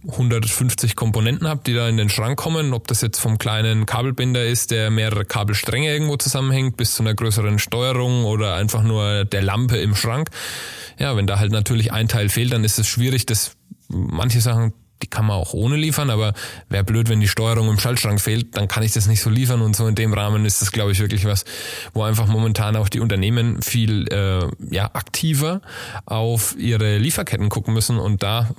150 Komponenten habe, die da in den Schrank kommen, ob das jetzt vom kleinen Kabelbinder ist, der mehrere Kabelstränge irgendwo zusammenhängt, bis zu einer größeren Steuerung oder einfach nur der Lampe im Schrank. Ja, wenn da halt natürlich ein Teil fehlt, dann ist es schwierig, dass manche Sachen die kann man auch ohne liefern, aber wäre blöd, wenn die Steuerung im Schaltschrank fehlt, dann kann ich das nicht so liefern und so. In dem Rahmen ist das, glaube ich, wirklich was, wo einfach momentan auch die Unternehmen viel äh, ja, aktiver auf ihre Lieferketten gucken müssen. Und da,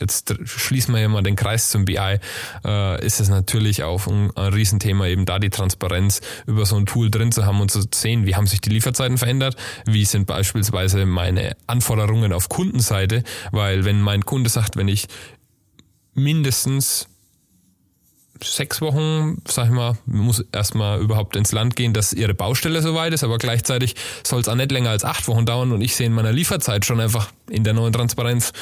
jetzt schließen wir ja mal den Kreis zum BI, äh, ist es natürlich auch ein, ein Riesenthema, eben da die Transparenz über so ein Tool drin zu haben und zu sehen, wie haben sich die Lieferzeiten verändert, wie sind beispielsweise meine Anforderungen auf Kundenseite, weil wenn mein Kunde sagt, wenn ich mindestens sechs Wochen, sag ich mal, muss erstmal überhaupt ins Land gehen, dass ihre Baustelle soweit ist, aber gleichzeitig soll es auch nicht länger als acht Wochen dauern und ich sehe in meiner Lieferzeit schon einfach in der neuen Transparenz,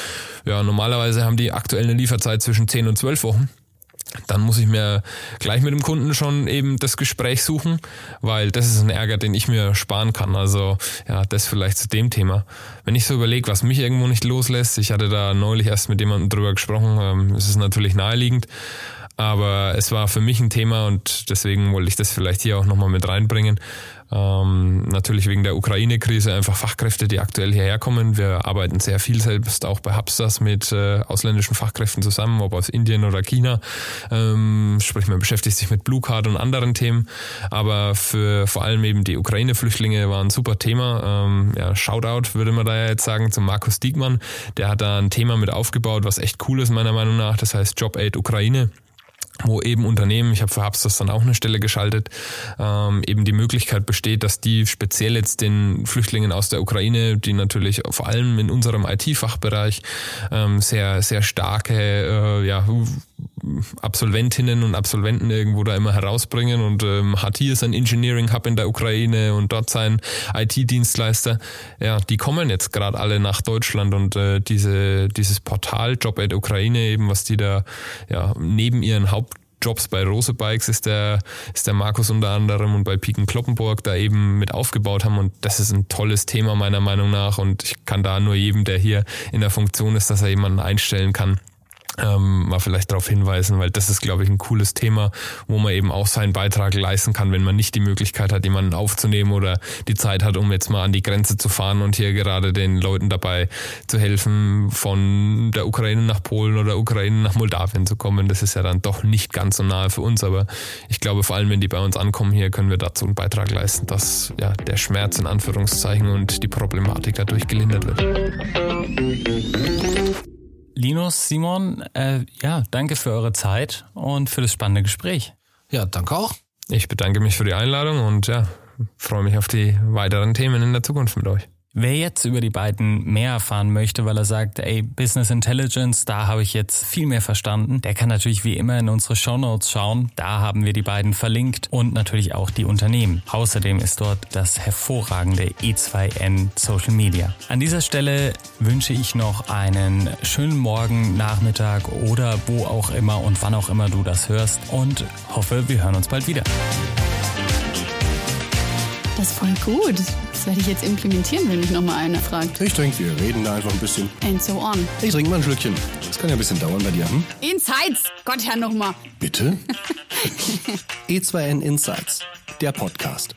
ja, normalerweise haben die aktuell eine Lieferzeit zwischen zehn und zwölf Wochen dann muss ich mir gleich mit dem Kunden schon eben das Gespräch suchen, weil das ist ein Ärger, den ich mir sparen kann. Also ja, das vielleicht zu dem Thema. Wenn ich so überlege, was mich irgendwo nicht loslässt, ich hatte da neulich erst mit jemandem drüber gesprochen, ähm, es ist natürlich naheliegend, aber es war für mich ein Thema und deswegen wollte ich das vielleicht hier auch nochmal mit reinbringen. Ähm, natürlich wegen der Ukraine-Krise einfach Fachkräfte, die aktuell hierher kommen. Wir arbeiten sehr viel selbst auch bei Hubstars mit äh, ausländischen Fachkräften zusammen, ob aus Indien oder China. Ähm, sprich, man beschäftigt sich mit Blue Card und anderen Themen. Aber für vor allem eben die Ukraine-Flüchtlinge war ein super Thema. Ähm, ja, Shoutout würde man da jetzt sagen zum Markus Diekmann. Der hat da ein Thema mit aufgebaut, was echt cool ist meiner Meinung nach. Das heißt Job Aid Ukraine wo eben Unternehmen, ich habe für Hubstars dann auch eine Stelle geschaltet, ähm, eben die Möglichkeit besteht, dass die speziell jetzt den Flüchtlingen aus der Ukraine, die natürlich vor allem in unserem IT-Fachbereich ähm, sehr, sehr starke äh, ja, Absolventinnen und Absolventen irgendwo da immer herausbringen und ähm, hat hier sein Engineering Hub in der Ukraine und dort sein IT-Dienstleister. Ja, die kommen jetzt gerade alle nach Deutschland und äh, diese, dieses Portal Job at Ukraine eben, was die da ja neben ihren Hauptjobs bei Rose Bikes ist der, ist der Markus unter anderem und bei Piken Kloppenburg da eben mit aufgebaut haben und das ist ein tolles Thema meiner Meinung nach und ich kann da nur jedem, der hier in der Funktion ist, dass er jemanden einstellen kann, ähm, mal vielleicht darauf hinweisen, weil das ist, glaube ich, ein cooles Thema, wo man eben auch seinen Beitrag leisten kann, wenn man nicht die Möglichkeit hat, jemanden aufzunehmen oder die Zeit hat, um jetzt mal an die Grenze zu fahren und hier gerade den Leuten dabei zu helfen, von der Ukraine nach Polen oder Ukraine nach Moldawien zu kommen. Das ist ja dann doch nicht ganz so nahe für uns, aber ich glaube, vor allem, wenn die bei uns ankommen hier, können wir dazu einen Beitrag leisten, dass ja der Schmerz in Anführungszeichen und die Problematik dadurch gelindert wird. Linus, Simon, äh, ja, danke für eure Zeit und für das spannende Gespräch. Ja, danke auch. Ich bedanke mich für die Einladung und ja, freue mich auf die weiteren Themen in der Zukunft mit euch. Wer jetzt über die beiden mehr erfahren möchte, weil er sagt, ey, Business Intelligence, da habe ich jetzt viel mehr verstanden, der kann natürlich wie immer in unsere Show Notes schauen. Da haben wir die beiden verlinkt und natürlich auch die Unternehmen. Außerdem ist dort das hervorragende E2N Social Media. An dieser Stelle wünsche ich noch einen schönen Morgen, Nachmittag oder wo auch immer und wann auch immer du das hörst und hoffe, wir hören uns bald wieder. Das ist voll gut. Das werde ich jetzt implementieren, wenn mich nochmal einer fragt. Ich trinke, wir reden da einfach ein bisschen. And so on. Ich trinke mal ein Schlückchen. Das kann ja ein bisschen dauern bei dir, hm? Insights! Gott, Herr, nochmal. Bitte? E2N Insights, der Podcast.